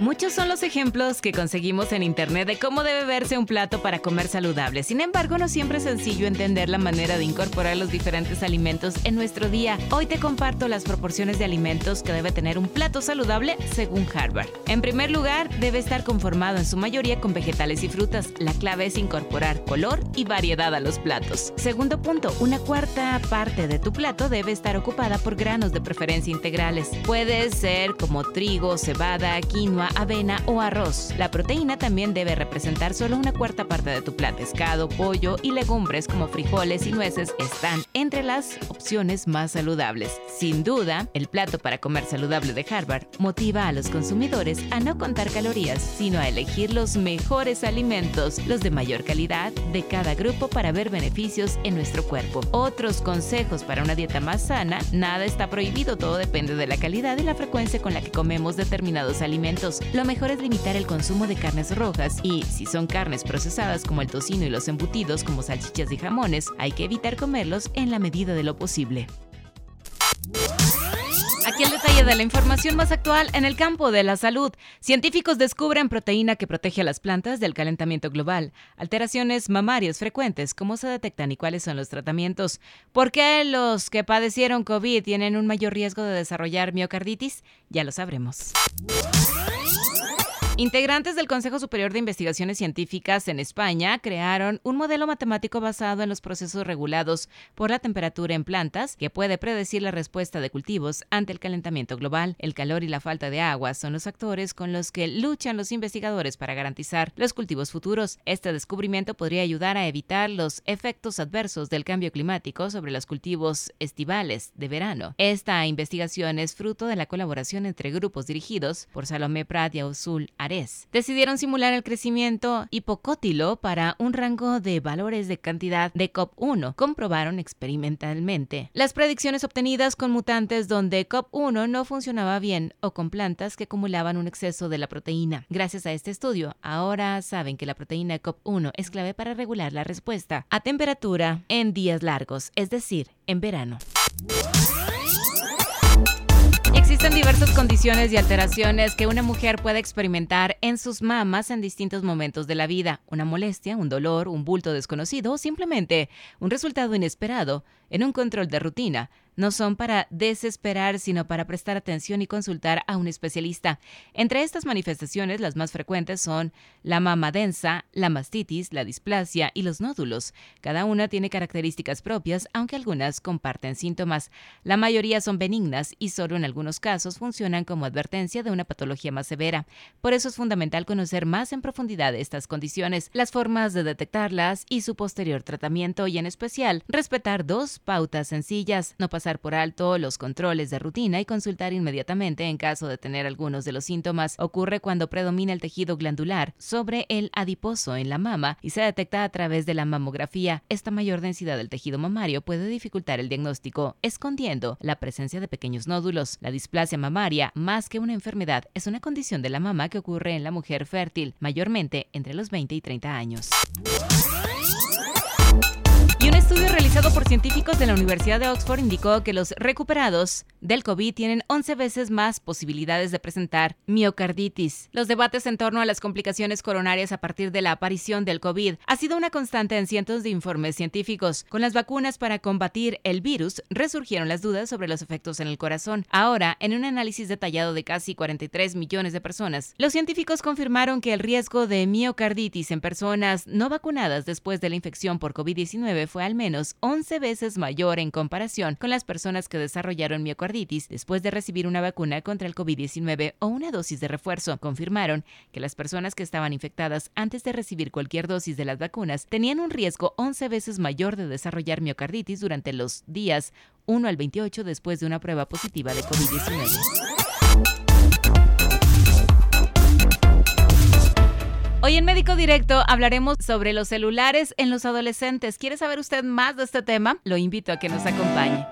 Muchos son los ejemplos que conseguimos en internet de cómo debe verse un plato para comer saludable. Sin embargo, no siempre es sencillo entender la manera de incorporar los diferentes alimentos en nuestro día. Hoy te comparto las proporciones de alimentos que debe tener un plato saludable según Harvard. En primer lugar, debe estar conformado en su mayoría con vegetales y frutas. La clave es incorporar color y variedad a los platos. Segundo punto, una cuarta parte de tu plato debe estar ocupada por granos de preferencia integrales. Puede ser como trigo, cebada, quinoa, avena o arroz. La proteína también debe representar solo una cuarta parte de tu plato. Pescado, pollo y legumbres como frijoles y nueces están entre las opciones más saludables. Sin duda, el plato para comer saludable de Harvard motiva a los consumidores a no contar calorías, sino a elegir los mejores alimentos, los de mayor calidad de cada grupo para ver beneficios en nuestro cuerpo. Otros consejos para una dieta más sana, nada está prohibido, todo depende de la calidad y la frecuencia con la que comemos determinados alimentos lo mejor es limitar el consumo de carnes rojas y, si son carnes procesadas como el tocino y los embutidos como salchichas y jamones, hay que evitar comerlos en la medida de lo posible. Aquí el detalle de la información más actual en el campo de la salud. Científicos descubren proteína que protege a las plantas del calentamiento global. Alteraciones mamarias frecuentes, cómo se detectan y cuáles son los tratamientos. ¿Por qué los que padecieron COVID tienen un mayor riesgo de desarrollar miocarditis? Ya lo sabremos. Integrantes del Consejo Superior de Investigaciones Científicas en España crearon un modelo matemático basado en los procesos regulados por la temperatura en plantas que puede predecir la respuesta de cultivos ante el calentamiento global. El calor y la falta de agua son los actores con los que luchan los investigadores para garantizar los cultivos futuros. Este descubrimiento podría ayudar a evitar los efectos adversos del cambio climático sobre los cultivos estivales de verano. Esta investigación es fruto de la colaboración entre grupos dirigidos por Salomé Prat y Ausul Decidieron simular el crecimiento hipocótilo para un rango de valores de cantidad de COP1. Comprobaron experimentalmente las predicciones obtenidas con mutantes donde COP1 no funcionaba bien o con plantas que acumulaban un exceso de la proteína. Gracias a este estudio, ahora saben que la proteína COP1 es clave para regular la respuesta a temperatura en días largos, es decir, en verano. Existen diversas condiciones y alteraciones que una mujer puede experimentar en sus mamas en distintos momentos de la vida. Una molestia, un dolor, un bulto desconocido o simplemente un resultado inesperado en un control de rutina no son para desesperar, sino para prestar atención y consultar a un especialista. Entre estas manifestaciones, las más frecuentes son la mama densa, la mastitis, la displasia y los nódulos. Cada una tiene características propias, aunque algunas comparten síntomas. La mayoría son benignas y solo en algunos casos funcionan como advertencia de una patología más severa. Por eso es fundamental conocer más en profundidad estas condiciones, las formas de detectarlas y su posterior tratamiento y en especial respetar dos pautas sencillas, no pasar por alto los controles de rutina y consultar inmediatamente en caso de tener algunos de los síntomas. Ocurre cuando predomina el tejido glandular sobre el adiposo en la mama y se detecta a través de la mamografía. Esta mayor densidad del tejido mamario puede dificultar el diagnóstico, escondiendo la presencia de pequeños nódulos. La displasia mamaria, más que una enfermedad, es una condición de la mama que ocurre en la mujer fértil, mayormente entre los 20 y 30 años. Estudio realizado por científicos de la Universidad de Oxford indicó que los recuperados del COVID tienen 11 veces más posibilidades de presentar miocarditis. Los debates en torno a las complicaciones coronarias a partir de la aparición del COVID ha sido una constante en cientos de informes científicos. Con las vacunas para combatir el virus, resurgieron las dudas sobre los efectos en el corazón. Ahora, en un análisis detallado de casi 43 millones de personas, los científicos confirmaron que el riesgo de miocarditis en personas no vacunadas después de la infección por COVID-19 fue al menos 11 veces mayor en comparación con las personas que desarrollaron miocarditis después de recibir una vacuna contra el COVID-19 o una dosis de refuerzo. Confirmaron que las personas que estaban infectadas antes de recibir cualquier dosis de las vacunas tenían un riesgo 11 veces mayor de desarrollar miocarditis durante los días 1 al 28 después de una prueba positiva de COVID-19. Hoy en Médico Directo hablaremos sobre los celulares en los adolescentes. ¿Quiere saber usted más de este tema? Lo invito a que nos acompañe.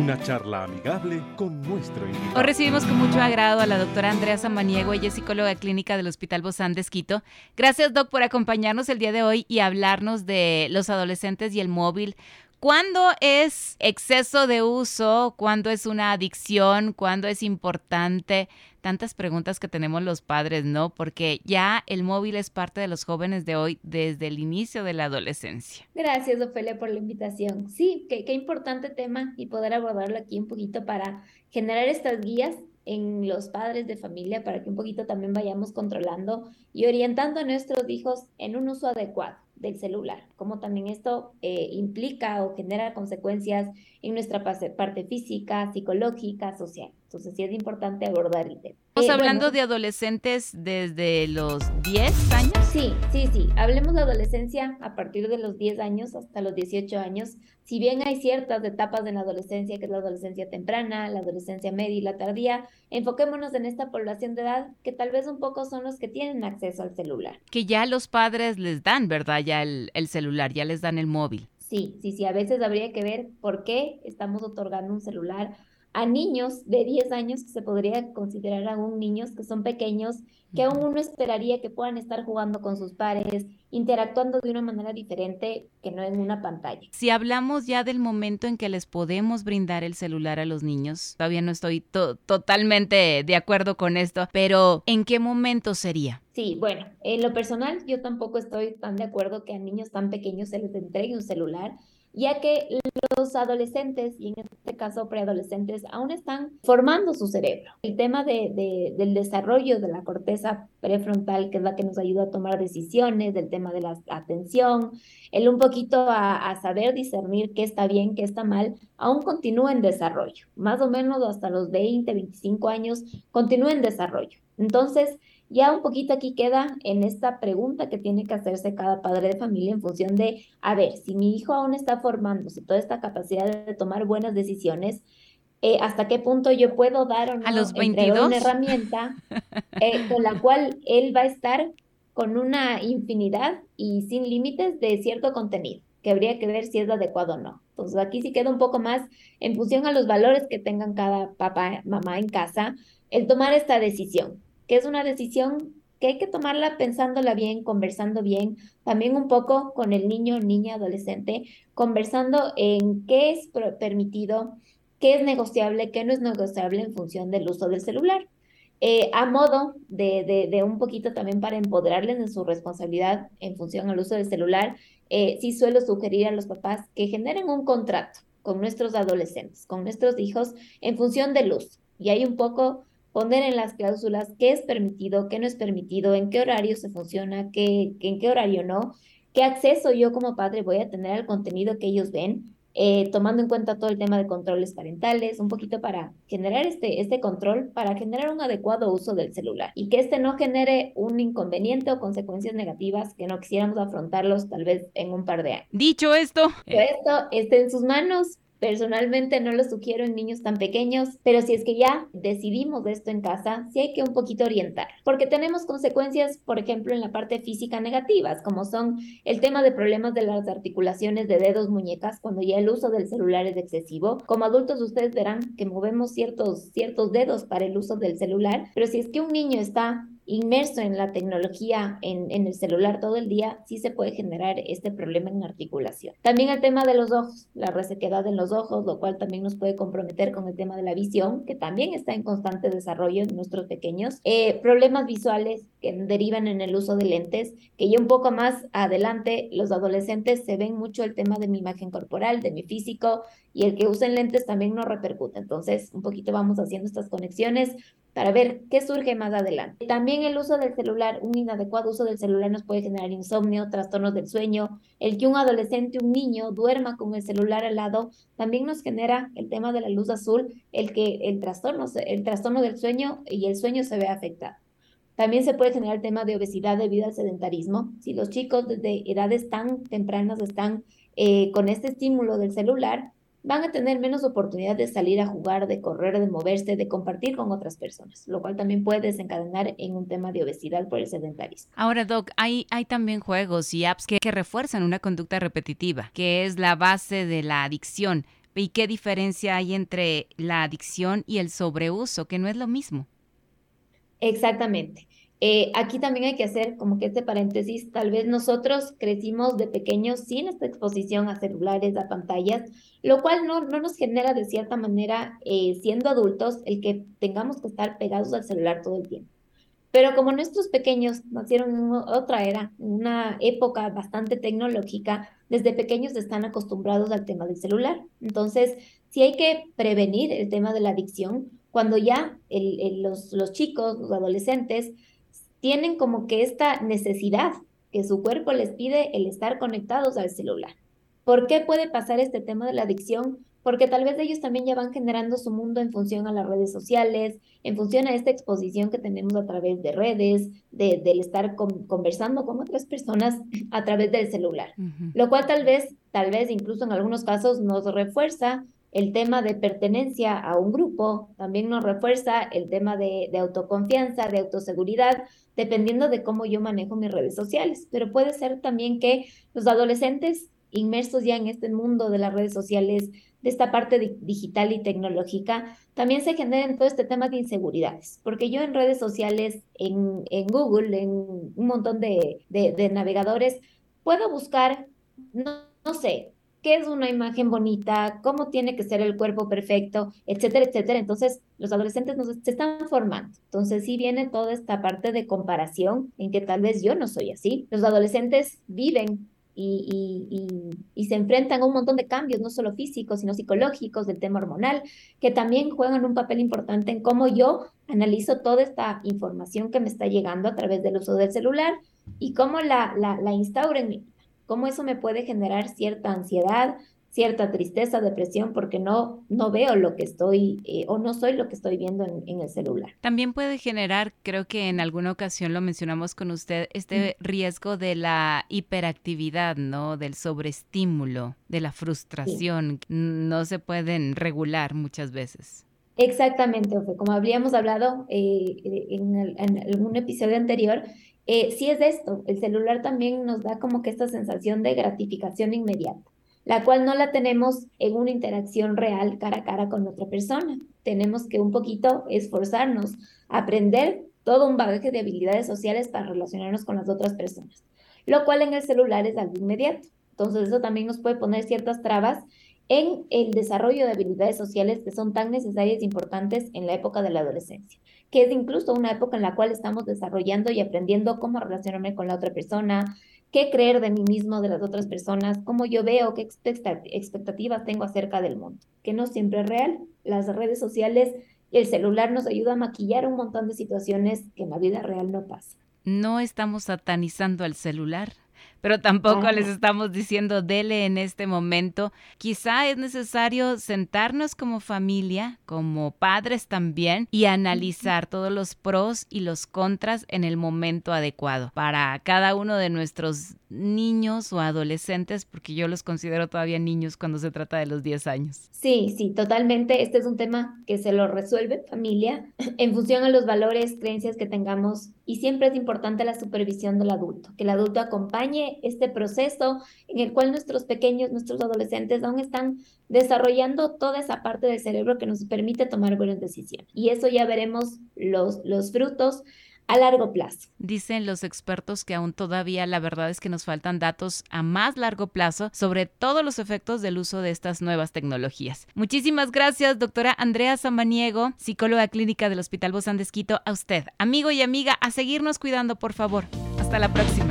Una charla amigable con nuestro invitado. Hoy recibimos con mucho agrado a la doctora Andrea Samaniego, ella es psicóloga clínica del Hospital Bozán de Esquito. Gracias, doc, por acompañarnos el día de hoy y hablarnos de los adolescentes y el móvil. ¿Cuándo es exceso de uso? ¿Cuándo es una adicción? ¿Cuándo es importante? Tantas preguntas que tenemos los padres, ¿no? Porque ya el móvil es parte de los jóvenes de hoy desde el inicio de la adolescencia. Gracias, Ofelia, por la invitación. Sí, qué, qué importante tema y poder abordarlo aquí un poquito para generar estas guías en los padres de familia para que un poquito también vayamos controlando y orientando a nuestros hijos en un uso adecuado del celular, como también esto eh, implica o genera consecuencias en nuestra parte física, psicológica, social. Entonces sí es importante abordar el tema. ¿Estamos eh, hablando de adolescentes desde los 10 años? Sí, sí, sí. Hablemos de adolescencia a partir de los 10 años hasta los 18 años. Si bien hay ciertas etapas en la adolescencia, que es la adolescencia temprana, la adolescencia media y la tardía, enfoquémonos en esta población de edad que tal vez un poco son los que tienen acceso al celular. Que ya los padres les dan, ¿verdad? Ya el, el celular, ya les dan el móvil. Sí, sí, sí. A veces habría que ver por qué estamos otorgando un celular a niños de 10 años, que se podría considerar aún niños que son pequeños, que aún uno esperaría que puedan estar jugando con sus pares, interactuando de una manera diferente que no en una pantalla. Si hablamos ya del momento en que les podemos brindar el celular a los niños, todavía no estoy totalmente de acuerdo con esto, pero ¿en qué momento sería? Sí, bueno, en lo personal yo tampoco estoy tan de acuerdo que a niños tan pequeños se les entregue un celular ya que los adolescentes, y en este caso preadolescentes, aún están formando su cerebro. El tema de, del desarrollo de la corteza prefrontal, que es la que nos ayuda a tomar decisiones, del tema de la atención, el un poquito a, a saber discernir qué está bien, qué está mal, aún continúa en desarrollo. Más o menos hasta los 20, 25 años, continúa en desarrollo. Entonces, ya un poquito aquí queda en esta pregunta que tiene que hacerse cada padre de familia en función de, a ver, si mi hijo aún está formándose toda esta capacidad de tomar buenas decisiones, eh, hasta qué punto yo puedo dar o no ¿A los 22? una herramienta eh, con la cual él va a estar con una infinidad y sin límites de cierto contenido, que habría que ver si es adecuado o no. Entonces aquí sí queda un poco más en función a los valores que tengan cada papá, mamá en casa, el tomar esta decisión es una decisión que hay que tomarla pensándola bien, conversando bien, también un poco con el niño, niña, adolescente, conversando en qué es permitido, qué es negociable, qué no es negociable en función del uso del celular. Eh, a modo de, de, un poquito también para empoderarles en su responsabilidad en función al uso del celular, eh, sí suelo sugerir a los papás que generen un contrato con nuestros adolescentes, con nuestros hijos, en función del uso. Y hay un poco poner en las cláusulas qué es permitido, qué no es permitido, en qué horario se funciona, qué, en qué horario no, qué acceso yo como padre voy a tener al contenido que ellos ven, eh, tomando en cuenta todo el tema de controles parentales, un poquito para generar este, este control, para generar un adecuado uso del celular y que este no genere un inconveniente o consecuencias negativas que no quisiéramos afrontarlos tal vez en un par de años. Dicho esto, esto esté en sus manos, Personalmente no lo sugiero en niños tan pequeños, pero si es que ya decidimos de esto en casa, sí hay que un poquito orientar, porque tenemos consecuencias, por ejemplo, en la parte física negativas, como son el tema de problemas de las articulaciones de dedos, muñecas, cuando ya el uso del celular es excesivo. Como adultos ustedes verán que movemos ciertos, ciertos dedos para el uso del celular, pero si es que un niño está inmerso en la tecnología, en, en, el celular todo el día, sí se puede generar este problema en la articulación. También el tema de los ojos, la resequedad en los ojos, lo cual también nos puede comprometer con el tema de la visión, que también está en constante desarrollo en nuestros pequeños. Eh, problemas visuales que derivan en el uso de lentes, que ya un poco más adelante los adolescentes se ven mucho el tema de mi imagen corporal, de mi físico, y el que usen lentes también no repercute. Entonces, un poquito vamos haciendo estas conexiones para ver qué surge más adelante. También el uso del celular, un inadecuado uso del celular nos puede generar insomnio, trastornos del sueño, el que un adolescente, un niño duerma con el celular al lado, también nos genera el tema de la luz azul, el que el trastorno, el trastorno del sueño y el sueño se ve afectado. También se puede generar el tema de obesidad debido al sedentarismo. Si los chicos desde edades tan tempranas están eh, con este estímulo del celular, van a tener menos oportunidad de salir a jugar, de correr, de moverse, de compartir con otras personas, lo cual también puede desencadenar en un tema de obesidad por el sedentarismo. Ahora, Doc, hay, hay también juegos y apps que, que refuerzan una conducta repetitiva, que es la base de la adicción. ¿Y qué diferencia hay entre la adicción y el sobreuso, que no es lo mismo? Exactamente. Eh, aquí también hay que hacer como que este paréntesis, tal vez nosotros crecimos de pequeños sin esta exposición a celulares, a pantallas, lo cual no, no nos genera de cierta manera, eh, siendo adultos, el que tengamos que estar pegados al celular todo el tiempo. Pero como nuestros pequeños nacieron en otra era, en una época bastante tecnológica, desde pequeños están acostumbrados al tema del celular. Entonces, si hay que prevenir el tema de la adicción, cuando ya los, los chicos, los adolescentes, tienen como que esta necesidad que su cuerpo les pide el estar conectados al celular. ¿Por qué puede pasar este tema de la adicción? Porque tal vez ellos también ya van generando su mundo en función a las redes sociales, en función a esta exposición que tenemos a través de redes, de, del estar conversando con otras personas a través del celular. Lo cual tal vez, tal vez incluso en algunos casos nos refuerza el tema de pertenencia a un grupo, también nos refuerza el tema de, autoconfianza, de autoseguridad, dependiendo de cómo yo manejo mis redes sociales. Pero puede ser también que los adolescentes inmersos ya en este mundo de las redes sociales, de esta parte digital y tecnológica, también se generen todo este tema de inseguridades, porque yo en redes sociales, en, en Google, en un montón de, navegadores, puedo buscar, no sé, qué es una imagen bonita, cómo tiene que ser el cuerpo perfecto, etcétera, etcétera. Entonces, los adolescentes nos, se están formando. Entonces, sí viene toda esta parte de comparación en que tal vez yo no soy así. Los adolescentes viven y, se enfrentan a un montón de cambios, no solo físicos, sino psicológicos, del tema hormonal, que también juegan un papel importante en cómo yo analizo toda esta información que me está llegando a través del uso del celular y cómo la, la, la instauro en mí cómo eso me puede generar cierta ansiedad, cierta tristeza, depresión, porque no, no veo lo que estoy eh, o no soy lo que estoy viendo en, el celular. También puede generar, creo que en alguna ocasión lo mencionamos con usted, este riesgo de la hiperactividad, ¿no? Del sobreestímulo, de la frustración. No se pueden regular muchas veces. Exactamente, Ofe. Como habríamos hablado eh, en, en algún episodio anterior, eh, si es esto, el celular también nos da como que esta sensación de gratificación inmediata, la cual no la tenemos en una interacción real cara a cara con otra persona. Tenemos que un poquito esforzarnos, aprender todo un bagaje de habilidades sociales para relacionarnos con las otras personas, lo cual en el celular es algo inmediato. Entonces eso también nos puede poner ciertas trabas en el desarrollo de habilidades sociales que son tan necesarias e importantes en la época de la adolescencia que es incluso una época en la cual estamos desarrollando y aprendiendo cómo relacionarme con la otra persona, qué creer de mí mismo, de las otras personas, cómo yo veo, qué expectativas tengo acerca del mundo, que no siempre es real. Las redes sociales y el celular nos ayuda a maquillar un montón de situaciones que en la vida real no pasan. No estamos satanizando al celular, pero tampoco les estamos diciendo dele en este momento. Quizá es necesario sentarnos como familia, como padres también, y analizar todos los pros y los contras en el momento adecuado para cada uno de nuestros niños o adolescentes, porque yo los considero todavía niños cuando se trata de los 10 años. Sí, sí, totalmente. Este es un tema que se lo resuelve familia en función a los valores, creencias que tengamos y siempre es importante la supervisión del adulto, que el adulto acompañe este proceso en el cual nuestros pequeños, nuestros adolescentes aún están desarrollando toda esa parte del cerebro que nos permite tomar buenas decisiones. Y eso ya veremos los, frutos a largo plazo. Dicen los expertos que aún todavía la verdad es que nos faltan datos a más largo plazo sobre todos los efectos del uso de estas nuevas tecnologías. Muchísimas gracias, doctora Andrea Samaniego, psicóloga clínica del Hospital Bozán de. A usted, amigo y amiga, a seguirnos cuidando, por favor. Hasta la próxima.